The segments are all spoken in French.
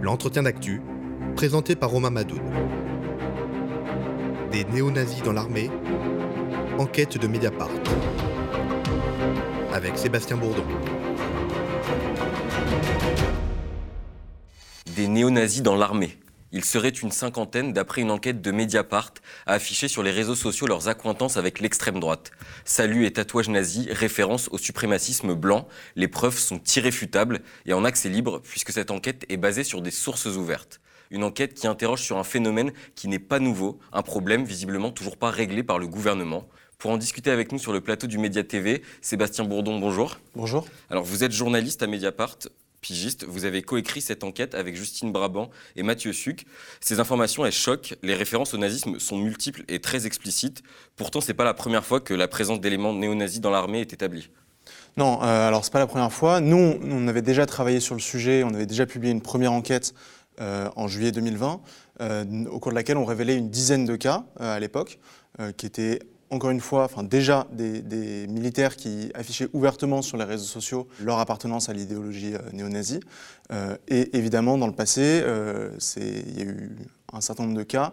L'entretien d'actu, présenté par Romain Madoun. Des néo-nazis dans l'armée, enquête de Mediapart. Avec Sébastien Bourdon. Des néo-nazis dans l'armée. Il serait une cinquantaine d'après une enquête de Mediapart à afficher sur les réseaux sociaux leurs accointances avec l'extrême droite. Salut et tatouage nazi, référence au suprémacisme blanc. Les preuves sont irréfutables et en accès libre puisque cette enquête est basée sur des sources ouvertes. Une enquête qui interroge sur un phénomène qui n'est pas nouveau, un problème visiblement toujours pas réglé par le gouvernement. Pour en discuter avec nous sur le plateau du Média TV, Sébastien Bourdon, bonjour. Bonjour. Alors vous êtes journaliste à Mediapart pigiste, vous avez coécrit cette enquête avec Justine Brabant et Mathieu Suc. Ces informations, elles choquent. Les références au nazisme sont multiples et très explicites. Pourtant, ce n'est pas la première fois que la présence d'éléments néo-nazis dans l'armée est établie. Non, euh, alors c'est pas la première fois. Nous, on avait déjà travaillé sur le sujet, on avait déjà publié une première enquête euh, en juillet 2020, euh, au cours de laquelle on révélait une dizaine de cas à l'époque, qui étaient encore une fois, déjà des, militaires qui affichaient ouvertement sur les réseaux sociaux leur appartenance à l'idéologie euh, néo-nazie. Euh, et évidemment, dans le passé, euh, il y a eu un certain nombre de cas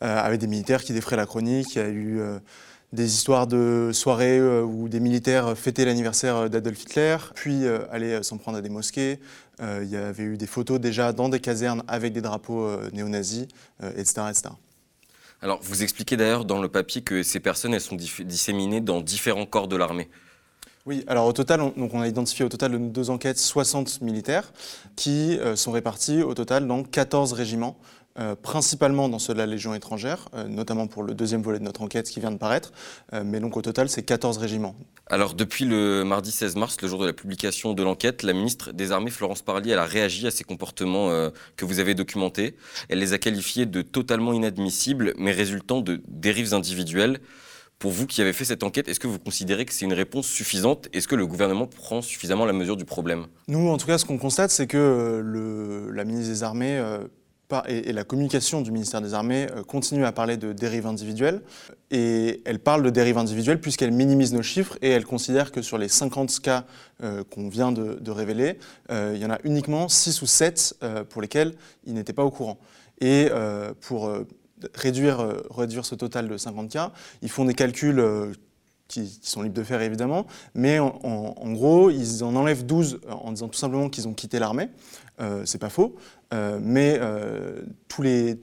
avec des militaires qui défraient la chronique. Il y a eu des histoires de soirées où des militaires fêtaient l'anniversaire d'Adolf Hitler, puis allaient s'en prendre à des mosquées. il y avait eu des photos déjà dans des casernes avec des drapeaux néo-nazis, etc. Alors, vous expliquez d'ailleurs dans le papier que ces personnes, sont disséminées dans différents corps de l'armée. Oui, alors au total, on, donc on a identifié au total de deux enquêtes 60 militaires qui euh, sont répartis au total dans 14 régiments euh, principalement dans ceux de la Légion étrangère, euh, notamment pour le deuxième volet de notre enquête qui vient de paraître. Euh, mais donc au total, c'est 14 régiments. Alors depuis le mardi 16 mars, le jour de la publication de l'enquête, la ministre des Armées, Florence Parly, elle a réagi à ces comportements que vous avez documentés. Elle les a qualifiés de totalement inadmissibles, mais résultant de dérives individuelles. Pour vous qui avez fait cette enquête, est-ce que vous considérez que c'est une réponse suffisante? Est-ce que le gouvernement prend suffisamment la mesure du problème? Nous, en tout cas, ce qu'on constate, c'est que le, la ministre des Armées et, la communication du ministère des Armées euh, continue à parler de dérives individuelles. Et elle parle de dérives individuelles puisqu'elle minimise nos chiffres et elle considère que sur les 50 cas euh, qu'on vient de, révéler, euh, il y en a uniquement 6 ou 7 pour lesquels ils n'étaient pas au courant. Et pour réduire, ce total de 50 cas, ils font des calculs qui, sont libres de faire évidemment, mais en, en, gros, ils en enlèvent 12 en disant tout simplement qu'ils ont quitté l'armée. Euh, c'est pas faux, euh, mais euh, les,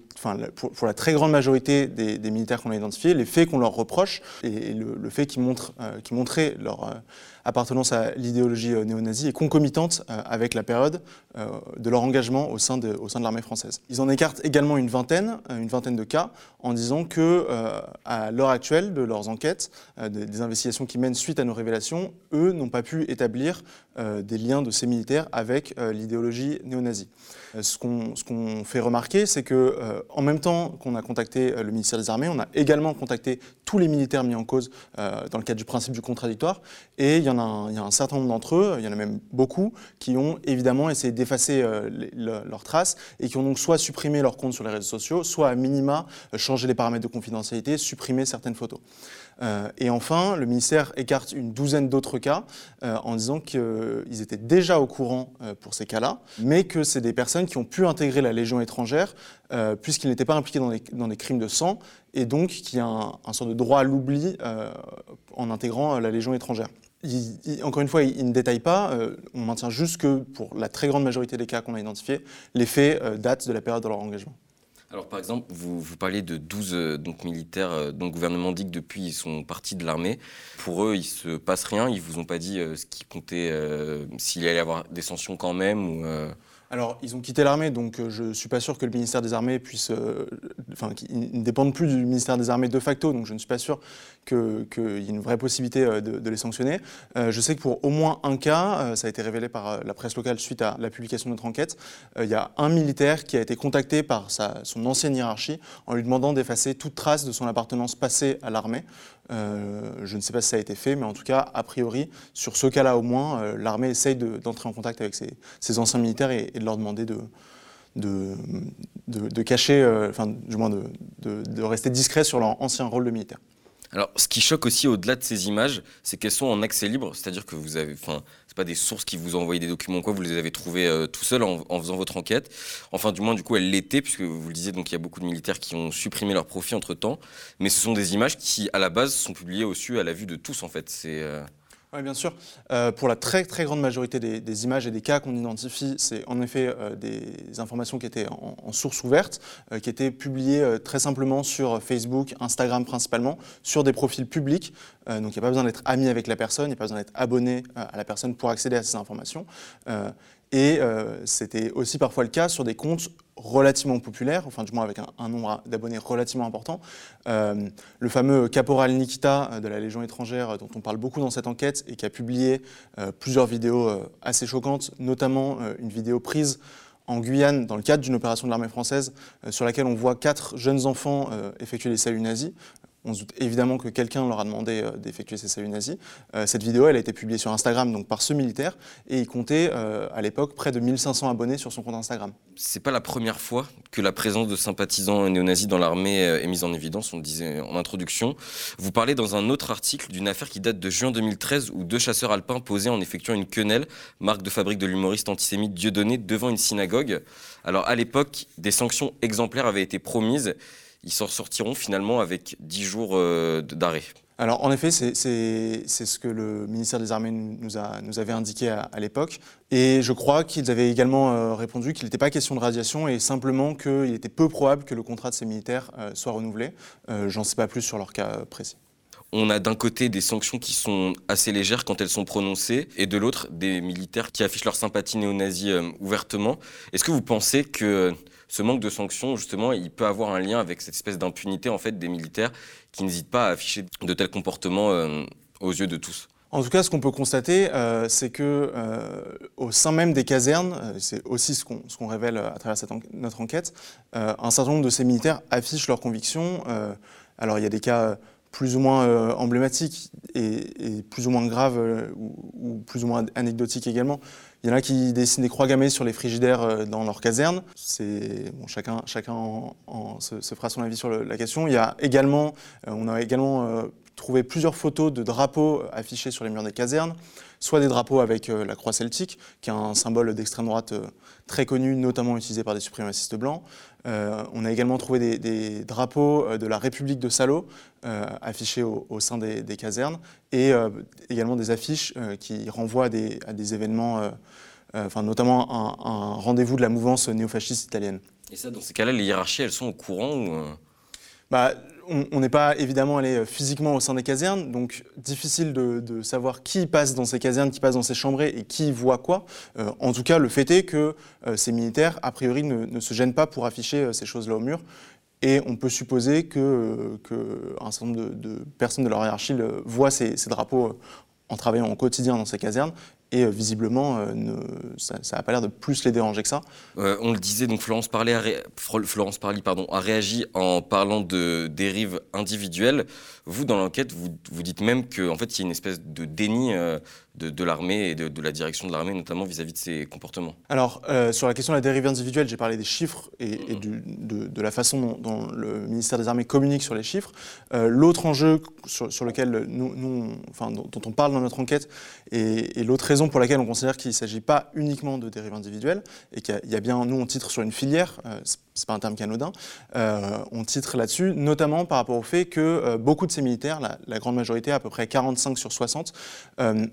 pour, la très grande majorité des, militaires qu'on a identifiés, les faits qu'on leur reproche et, le, fait qu'ils montrent, qui montraient leur appartenance à l'idéologie néo-nazie est concomitante avec la période de leur engagement au sein de, l'armée française. Ils en écartent également une vingtaine, une vingtaine de cas, en disant que à l'heure actuelle de leurs enquêtes, des, investigations qui mènent suite à nos révélations, eux n'ont pas pu établir des liens de ces militaires avec l'idéologie néo-nazis. Euh, ce qu'on fait remarquer, c'est que euh, en même temps qu'on a contacté euh, le ministère des Armées, on a également contacté tous les militaires mis en cause dans le cadre du principe du contradictoire. Et il y en a un, certain nombre d'entre eux, il y en a même beaucoup, qui ont évidemment essayé d'effacer leurs traces et qui ont donc soit supprimé leur compte sur les réseaux sociaux, soit à minima changé les paramètres de confidentialité, supprimé certaines photos. Euh, et enfin, le ministère écarte une douzaine d'autres cas euh, en disant qu'ils étaient déjà au courant euh, pour ces cas-là, mais que c'est des personnes qui ont pu intégrer la Légion étrangère puisqu'ils n'étaient pas impliqués dans des, crimes de sang et donc qu'il y a un, un, sort de droit à l'oubli en intégrant la Légion étrangère. encore une fois, il, ne détaille pas, on maintient juste que pour la très grande majorité des cas qu'on a identifiés, les faits datent de la période de leur engagement. Alors par exemple, vous, parlez de 12 euh, donc, militaires euh, dont le gouvernement dit que depuis ils sont partis de l'armée. Pour eux, il se passe rien, ils vous ont pas dit euh, ce qui comptait, s'il allait y avoir des sanctions quand même ou, alors, ils ont quitté l'armée, donc euh, je ne suis pas sûr que le ministère des Armées puisse. Euh, enfin, qu'ils ne dépendent plus du ministère des Armées de facto, donc je ne suis pas sûr qu'il y ait une vraie possibilité euh, de, les sanctionner. je sais que pour au moins un cas, ça a été révélé par la presse locale suite à la publication de notre enquête, il y a un militaire qui a été contacté par son ancienne hiérarchie en lui demandant d'effacer toute trace de son appartenance passée à l'armée. Je ne sais pas si ça a été fait, mais en tout cas, a priori, sur ce cas-là au moins, l'armée essaye d'entrer en contact avec ses, anciens militaires et, de leur demander de, de, cacher, euh, enfin, du moins de, rester discret sur leur ancien rôle de militaire. Alors, ce qui choque aussi au-delà de ces images, c'est qu'elles sont en accès libre, c'est-à-dire que vous avez, enfin, c'est pas des sources qui vous envoient des documents quoi, vous les avez trouvés euh, tout seul en, faisant votre enquête. Enfin, du moins, du coup, elles l'étaient, puisque vous le disiez, donc il y a beaucoup de militaires qui ont supprimé leur profit entre temps, mais ce sont des images qui, à la base, sont publiées au su à la vue de tous, en fait. C'est euh, oui, bien sûr. Euh, pour la très très grande majorité des, images et des cas qu'on identifie, c'est en effet euh, des informations qui étaient en, source ouverte, euh, qui étaient publiées très simplement sur Facebook, Instagram principalement, sur des profils publics. donc il n'y a pas besoin d'être ami avec la personne, il n'y a pas besoin d'être abonné à la personne pour accéder à ces informations. Et c'était aussi parfois le cas sur des comptes relativement populaires, enfin du moins avec un, nombre d'abonnés relativement important. Euh, le fameux caporal Nikita euh, de la Légion étrangère, dont on parle beaucoup dans cette enquête et qui a publié plusieurs vidéos assez choquantes, notamment une vidéo prise en Guyane dans le cadre d'une opération de l'armée française sur laquelle on voit quatre jeunes enfants effectuer des saluts nazis. On se doute évidemment que quelqu'un leur a demandé euh, d'effectuer ces saluts nazis. Euh, cette vidéo, elle a été publiée sur Instagram donc par ce militaire et il comptait euh, à l'époque près de 1500 abonnés sur son compte Instagram. C'est pas la première fois que la présence de sympathisants néo-nazis dans l'armée est mise en évidence, on le disait en introduction. Vous parlez dans un autre article d'une affaire qui date de juin 2013 où deux chasseurs alpins posaient en effectuant une quenelle, marque de fabrique de l'humoriste antisémite Dieudonné, devant une synagogue. Alors à l'époque, des sanctions exemplaires avaient été promises ils s'en sortiront finalement avec 10 jours euh, d'arrêt. Alors en effet, c'est ce que le ministère des Armées nous, a, nous avait indiqué à, l'époque. Et je crois qu'ils avaient également euh, répondu qu'il n'était pas question de radiation et simplement qu'il était peu probable que le contrat de ces militaires euh, soit renouvelé. J'en sais pas plus sur leur cas précis. On a d'un côté des sanctions qui sont assez légères quand elles sont prononcées, et de l'autre des militaires qui affichent leur sympathie néo-nazie ouvertement. Est-ce que vous pensez que ce manque de sanctions, justement, il peut avoir un lien avec cette espèce d'impunité en fait des militaires qui n'hésitent pas à afficher de tels comportements euh, aux yeux de tous. En tout cas, ce qu'on peut constater, euh, c'est que euh, au sein même des casernes, c'est aussi ce qu'on révèle à travers notre enquête, un certain nombre de ces militaires affichent leurs convictions. alors, il y a des cas plus ou moins emblématiques et, plus ou moins graves ou, plus ou moins anecdotiques également. Il y en a qui dessinent des croix gammées sur les frigidaires euh, dans leur caserne. Chacun, se, fera son avis sur la question. Il y a également, euh, on a également euh, trouvé plusieurs photos de drapeaux affichés sur les murs des casernes, soit des drapeaux avec la croix celtique, qui est un symbole d'extrême droite très connu, notamment utilisé par des suprémacistes blancs. on a également trouvé des, drapeaux de la République de Salo affichés au, sein des, casernes et également des affiches qui renvoient à des événements euh, notamment un, rendez-vous de la mouvance néofasciste italienne. Et ça, dans ces cas-là, les hiérarchies, elles sont au courant ou... Euh bah, on n'est pas évidemment allé euh, physiquement au sein des casernes, donc difficile de, savoir qui passe dans ces casernes, qui passe dans ces chambrées et qui voit quoi. en tout cas, le fait est que ces militaires, a priori, ne, se gênent pas pour afficher ces choses-là au mur. Et on peut supposer qu'un que certain nombre de, personnes de leur hiérarchie voient ces drapeaux en travaillant au quotidien dans ces casernes et euh, visiblement, euh, ça n'a pas l'air de plus les déranger que ça. Euh, on le disait, donc Florence Parly, a, Florence pardon, a réagi en parlant de dérives individuelles. Vous, dans l'enquête, vous, vous, dites même qu'en en fait, il y a une espèce de déni de, l'armée et de, la direction de l'armée, notamment vis-à-vis de ses comportements. Alors, sur la question de la dérive individuelle, j'ai parlé des chiffres et, de, la façon dont, le ministère des Armées communique sur les chiffres. L'autre enjeu sur, lequel nous, enfin, dont, on parle dans notre enquête et, et l'autre raison pour laquelle on considère qu'il ne s'agit pas uniquement de dérives individuelles et qu'il y, a bien, nous, on titre sur une filière, euh, c'est pas un terme canodin, euh, on titre là-dessus, notamment par rapport au fait que euh, beaucoup de ces militaires, la, grande majorité, à peu près 45 sur 60,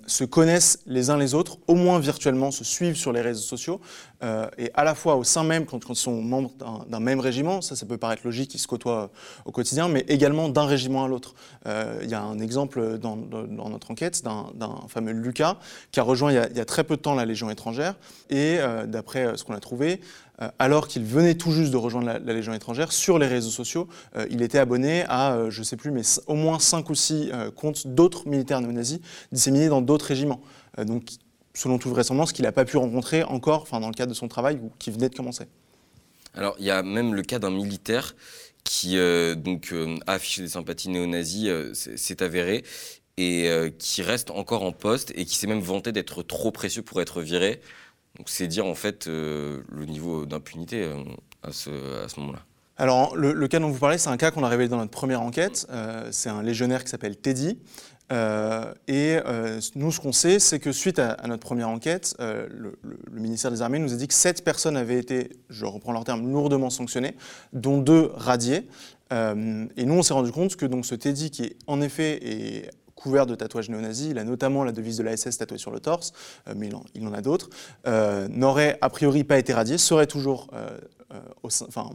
se connaissent les uns les autres, au moins virtuellement, se suivent sur les réseaux sociaux, et à la fois au sein même, quand, ils sont membres d'un même régiment, ça, ça peut paraître logique, ils se côtoient au quotidien, mais également d'un régiment à l'autre. Il y a un exemple dans, dans notre enquête d'un fameux Lucas qui a rejoint il y, a, très peu de temps la Légion étrangère, et euh, d'après euh, ce qu'on a trouvé, euh, alors qu'il venait tout juste de rejoindre la, Légion étrangère, sur les réseaux sociaux, il était abonné à, je ne sais plus, mais au moins 5 ou 6 comptes d'autres militaires néo-nazis disséminés dans d'autres régiments. donc, selon toute vraisemblance, qu'il n'a pas pu rencontrer encore, dans le cadre de son travail, ou qui venait de commencer. Alors, il y a même le cas d'un militaire qui donc, a affiché des sympathies néo-nazis, c'est avéré, et euh, qui reste encore en poste et qui s'est même vanté d'être trop précieux pour être viré. Donc c'est dire en fait euh, le niveau d'impunité euh, à ce, moment-là. Alors, le, cas dont vous parlez, c'est un cas qu'on a révélé dans notre première enquête. Euh, c'est un légionnaire qui s'appelle Teddy. Et nous, ce qu'on sait, c'est que suite à, notre première enquête, le, ministère des Armées nous a dit que sept personnes avaient été, je reprends leur terme, lourdement sanctionnées, dont deux radiées. et nous, on s'est rendu compte que donc, ce Teddy, qui en effet est couvert de tatouages néo-nazis, il a notamment la devise de la SS tatouée sur le torse, mais il en, a d'autres, n'aurait a priori pas été radié, serait toujours enfin,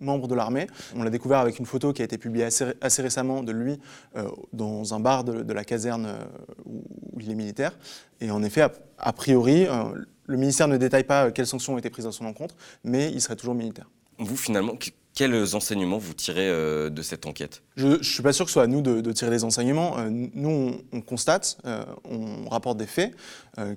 membre de l'armée. On l'a découvert avec une photo qui a été publiée assez, récemment de lui euh, dans un bar de, la caserne euh, où, il est militaire. Et en effet, a, priori, euh, le ministère ne détaille pas quelles sanctions ont été prises à son encontre, mais il serait toujours militaire. Vous, finalement, quels enseignements vous tirez de cette enquête? Je ne suis pas sûr que ce soit à nous de, tirer des enseignements. nous, on, constate, on rapporte des faits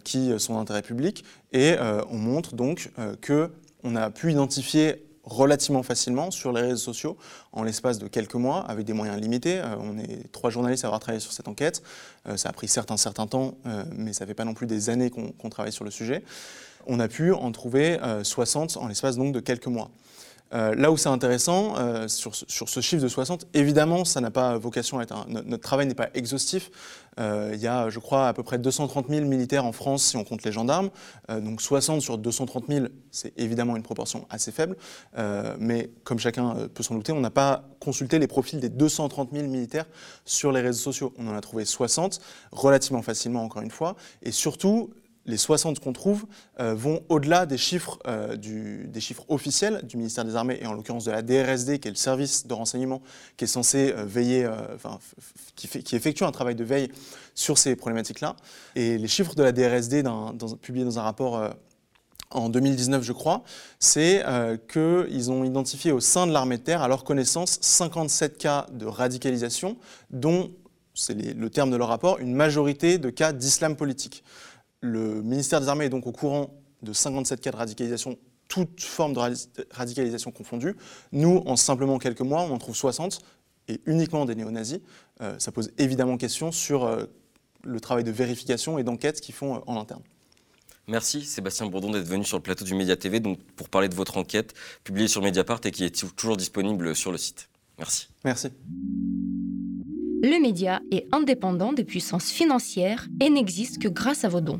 qui sont d'intérêt public et on montre donc qu'on a pu identifier relativement facilement sur les réseaux sociaux en l'espace de quelques mois avec des moyens limités. Euh, on est trois journalistes à avoir travaillé sur cette enquête. Euh, ça a pris certes un certain temps, euh, mais ça fait pas non plus des années qu'on travaille sur le sujet. On a pu en trouver 60 en l'espace donc de quelques mois. Euh, là où c'est intéressant, euh, sur, ce chiffre de 60, évidemment, ça n'a pas vocation à être notre, travail n'est pas exhaustif. Euh, il y a, je crois, à peu près 230 000 militaires en France si on compte les gendarmes. donc 60 sur 230 000, c'est évidemment une proportion assez faible. mais comme chacun peut s'en douter, on n'a pas consulté les profils des 230 000 militaires sur les réseaux sociaux. On en a trouvé 60, relativement facilement encore une fois. Et surtout, les 60 qu'on trouve euh, vont au-delà des chiffres, euh, des chiffres officiels du ministère des Armées et en l'occurrence de la DRSD, qui est le service de renseignement qui est censé euh, veiller, qui, effectue un travail de veille sur ces problématiques-là. Et les chiffres de la DRSD, publiés dans un rapport en 2019, je crois, c'est qu'ils ont identifié au sein de l'armée de terre, à leur connaissance, 57 cas de radicalisation, dont, c'est le terme de leur rapport, une majorité de cas d'islam politique. Le ministère des Armées est donc au courant de 57 cas de radicalisation, toute forme de radicalisation confondue. Nous, en simplement quelques mois, on en trouve 60, et uniquement des néo-nazis. Euh, ça pose évidemment question sur euh, le travail de vérification et d'enquête qu'ils font euh, en interne. Merci Sébastien Bourdon d'être venu sur le plateau du Média TV donc, pour parler de votre enquête publiée sur Mediapart et qui est toujours disponible sur le site. Merci. Merci. Le média est indépendant des puissances financières et n'existe que grâce à vos dons